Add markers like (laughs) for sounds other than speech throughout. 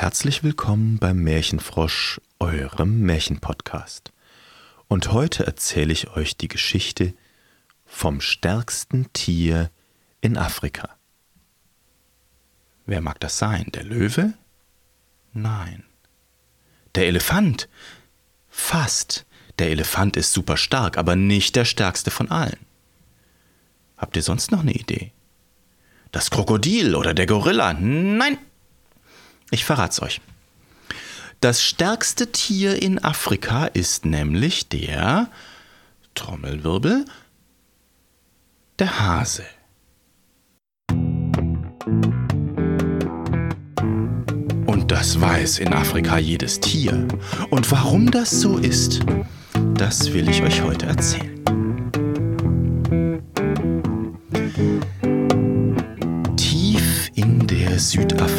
Herzlich willkommen beim Märchenfrosch, eurem Märchenpodcast. Und heute erzähle ich euch die Geschichte vom stärksten Tier in Afrika. Wer mag das sein? Der Löwe? Nein. Der Elefant? Fast. Der Elefant ist super stark, aber nicht der stärkste von allen. Habt ihr sonst noch eine Idee? Das Krokodil oder der Gorilla? Nein. Ich verrat's euch. Das stärkste Tier in Afrika ist nämlich der Trommelwirbel, der Hase. Und das weiß in Afrika jedes Tier. Und warum das so ist, das will ich euch heute erzählen.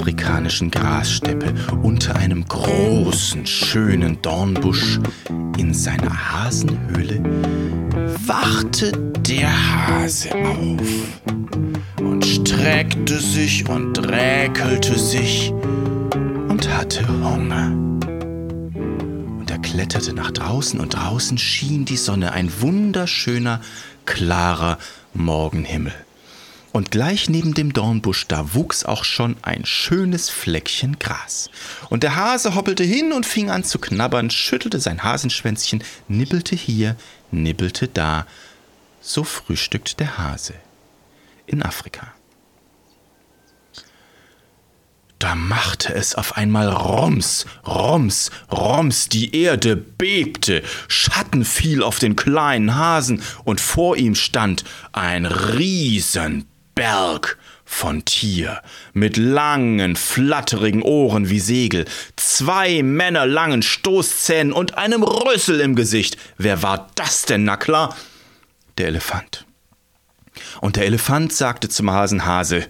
Südafrikanischen Grassteppe unter einem großen, schönen Dornbusch in seiner Hasenhöhle wachte der Hase auf und streckte sich und räkelte sich und hatte Hunger. Und er kletterte nach draußen und draußen schien die Sonne, ein wunderschöner, klarer Morgenhimmel. Und gleich neben dem Dornbusch, da wuchs auch schon ein schönes Fleckchen Gras. Und der Hase hoppelte hin und fing an zu knabbern, schüttelte sein Hasenschwänzchen, nibbelte hier, nibbelte da. So frühstückt der Hase in Afrika. Da machte es auf einmal Roms, Roms, Roms, die Erde bebte, Schatten fiel auf den kleinen Hasen, und vor ihm stand ein Riesen Berg von Tier, mit langen, flatterigen Ohren wie Segel, zwei Männer langen Stoßzähnen und einem Rüssel im Gesicht. Wer war das denn, na klar? Der Elefant. Und der Elefant sagte zum Hasen Hase,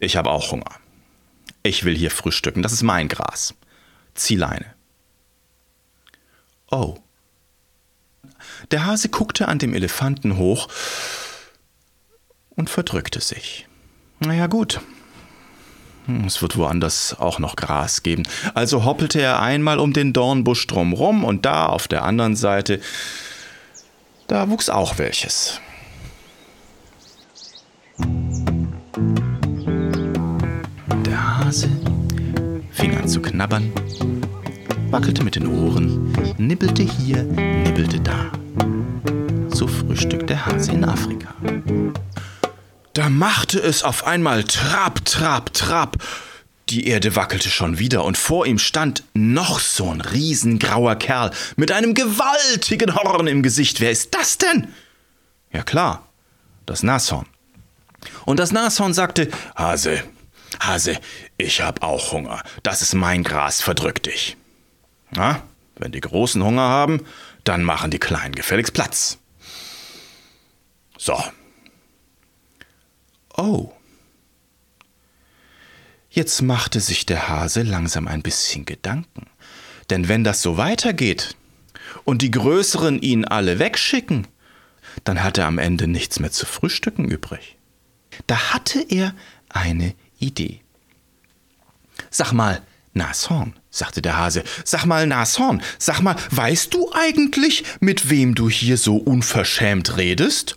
ich habe auch Hunger. Ich will hier frühstücken, das ist mein Gras. Zieh Leine. Oh. Der Hase guckte an dem Elefanten hoch und verdrückte sich. Naja gut, hm, es wird woanders auch noch Gras geben. Also hoppelte er einmal um den Dornbusch drumrum und da auf der anderen Seite, da wuchs auch welches. Der Hase fing an zu knabbern, wackelte mit den Ohren, nibbelte hier, nibbelte da. So frühstückt der Hase in Afrika. Da machte es auf einmal Trab, Trab, Trab. Die Erde wackelte schon wieder und vor ihm stand noch so ein riesengrauer Kerl mit einem gewaltigen Horn im Gesicht. Wer ist das denn? Ja klar, das Nashorn. Und das Nashorn sagte, Hase, Hase, ich hab auch Hunger. Das ist mein Gras, verdrück dich. Na, wenn die Großen Hunger haben, dann machen die Kleinen gefälligst Platz. So, Oh. Jetzt machte sich der Hase langsam ein bisschen Gedanken. Denn wenn das so weitergeht und die Größeren ihn alle wegschicken, dann hat er am Ende nichts mehr zu frühstücken übrig. Da hatte er eine Idee. Sag mal, Nashorn, sagte der Hase, sag mal, Nashorn, sag mal, weißt du eigentlich, mit wem du hier so unverschämt redest?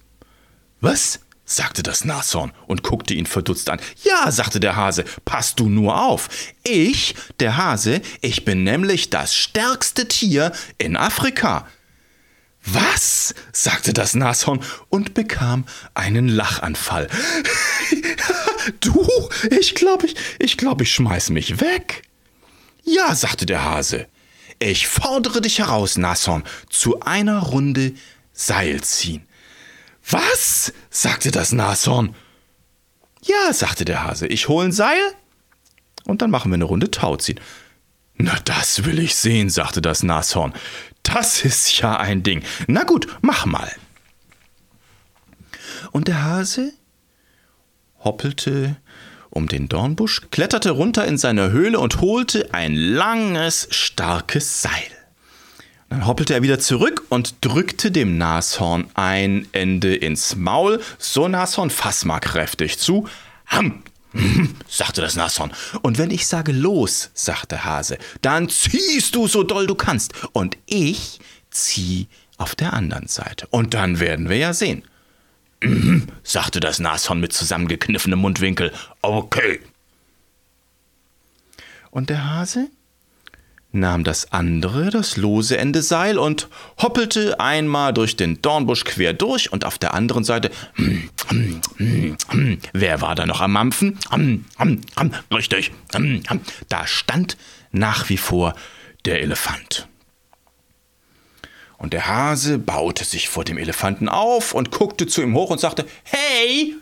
Was? Sagte das Nashorn und guckte ihn verdutzt an. Ja, sagte der Hase, pass du nur auf. Ich, der Hase, ich bin nämlich das stärkste Tier in Afrika. Was? sagte das Nashorn und bekam einen Lachanfall. (laughs) du, ich glaube, ich, ich glaube, ich schmeiß mich weg. Ja, sagte der Hase. Ich fordere dich heraus, Nashorn, zu einer Runde Seil ziehen. Was? sagte das Nashorn. Ja, sagte der Hase, ich hol ein Seil und dann machen wir eine Runde Tauziehen. Na, das will ich sehen, sagte das Nashorn. Das ist ja ein Ding. Na gut, mach mal. Und der Hase hoppelte um den Dornbusch, kletterte runter in seine Höhle und holte ein langes, starkes Seil. Dann hoppelte er wieder zurück und drückte dem Nashorn ein Ende ins Maul. So Nashorn, fass mal kräftig zu. Ham! (laughs) Sagte das Nashorn. Und wenn ich sage los, sagte Hase, dann ziehst du so doll du kannst. Und ich zieh auf der anderen Seite. Und dann werden wir ja sehen. (clears throat) Sagte das Nashorn mit zusammengekniffenem Mundwinkel. Okay. Und der Hase nahm das andere, das lose Ende Seil und hoppelte einmal durch den Dornbusch quer durch und auf der anderen Seite. Hm, hm, hm, wer war da noch am Mampfen? Richtig. Da stand nach wie vor der Elefant. Und der Hase baute sich vor dem Elefanten auf und guckte zu ihm hoch und sagte: Hey!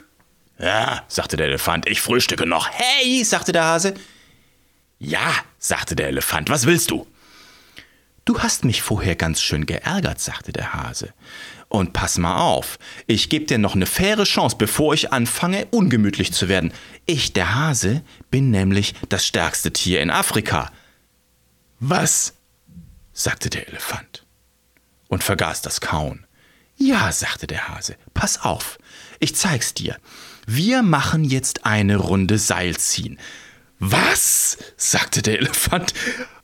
Ja, sagte der Elefant, ich frühstücke noch. Hey, sagte der Hase. Ja, sagte der Elefant, was willst du? Du hast mich vorher ganz schön geärgert, sagte der Hase. Und pass mal auf, ich gebe dir noch eine faire Chance, bevor ich anfange, ungemütlich zu werden. Ich, der Hase, bin nämlich das stärkste Tier in Afrika. Was? sagte der Elefant und vergaß das Kauen. Ja, sagte der Hase, pass auf, ich zeig's dir. Wir machen jetzt eine Runde Seilziehen. Was? sagte der Elefant.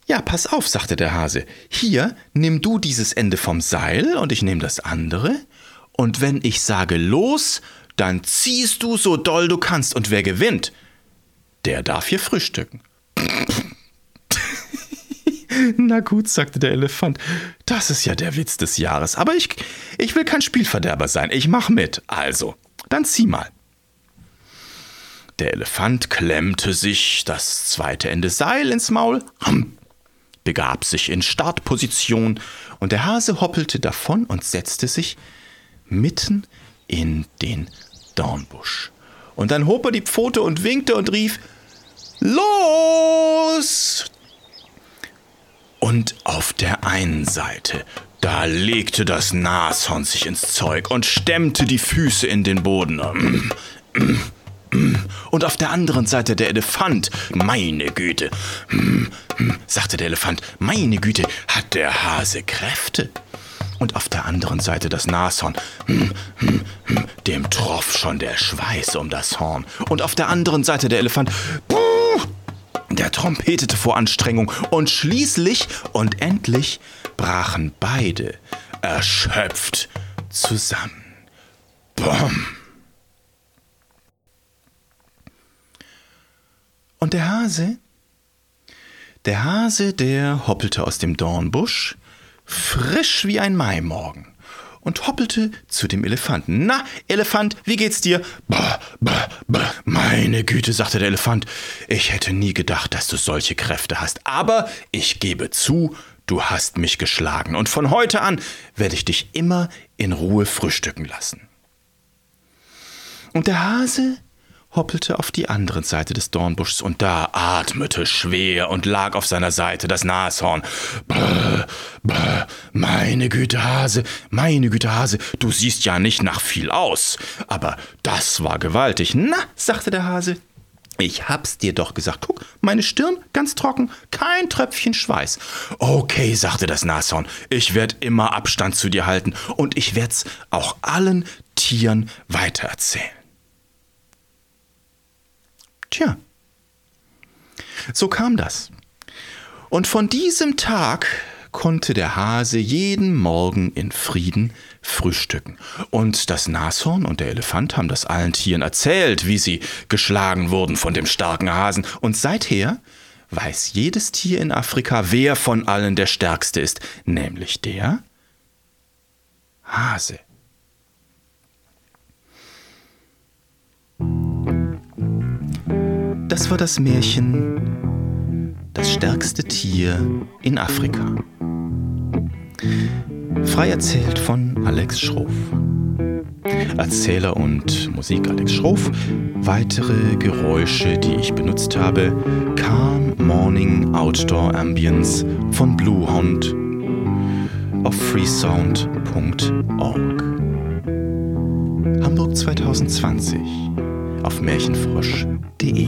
Ja, pass auf, sagte der Hase. Hier, nimm du dieses Ende vom Seil und ich nehme das andere. Und wenn ich sage los, dann ziehst du so doll du kannst. Und wer gewinnt, der darf hier frühstücken. (laughs) Na gut, sagte der Elefant, das ist ja der Witz des Jahres. Aber ich, ich will kein Spielverderber sein. Ich mach mit. Also, dann zieh mal. Der Elefant klemmte sich das zweite Ende Seil ins Maul, begab sich in Startposition und der Hase hoppelte davon und setzte sich mitten in den Dornbusch. Und dann hob er die Pfote und winkte und rief: Los! Und auf der einen Seite, da legte das Nashorn sich ins Zeug und stemmte die Füße in den Boden. (clears throat) Und auf der anderen Seite der Elefant. Meine Güte, sagte der Elefant, meine Güte, hat der Hase Kräfte. Und auf der anderen Seite das Nashorn. Dem troff schon der Schweiß um das Horn. Und auf der anderen Seite der Elefant. Der trompetete vor Anstrengung. Und schließlich und endlich brachen beide erschöpft zusammen. Bumm. Und der Hase? Der Hase, der hoppelte aus dem Dornbusch, frisch wie ein Maimorgen, und hoppelte zu dem Elefanten. Na, Elefant, wie geht's dir? Bah, bah, bah. Meine Güte, sagte der Elefant, ich hätte nie gedacht, dass du solche Kräfte hast. Aber ich gebe zu, du hast mich geschlagen, und von heute an werde ich dich immer in Ruhe frühstücken lassen. Und der Hase hoppelte auf die andere Seite des Dornbuschs und da atmete schwer und lag auf seiner Seite das Nashorn. Brr, brr, meine Güte, Hase, meine Güte, Hase, du siehst ja nicht nach viel aus. Aber das war gewaltig. Na, sagte der Hase, ich hab's dir doch gesagt. Guck, meine Stirn ganz trocken, kein Tröpfchen Schweiß. Okay, sagte das Nashorn, ich werd immer Abstand zu dir halten und ich werd's auch allen Tieren weitererzählen. Tja, so kam das. Und von diesem Tag konnte der Hase jeden Morgen in Frieden frühstücken. Und das Nashorn und der Elefant haben das allen Tieren erzählt, wie sie geschlagen wurden von dem starken Hasen. Und seither weiß jedes Tier in Afrika, wer von allen der stärkste ist, nämlich der Hase. Das war das Märchen Das stärkste Tier in Afrika. Frei erzählt von Alex Schroff. Erzähler und Musik Alex Schroff. Weitere Geräusche, die ich benutzt habe: Calm Morning Outdoor Ambience von Bluehond auf freesound.org. Hamburg 2020 auf märchenfrosch.de.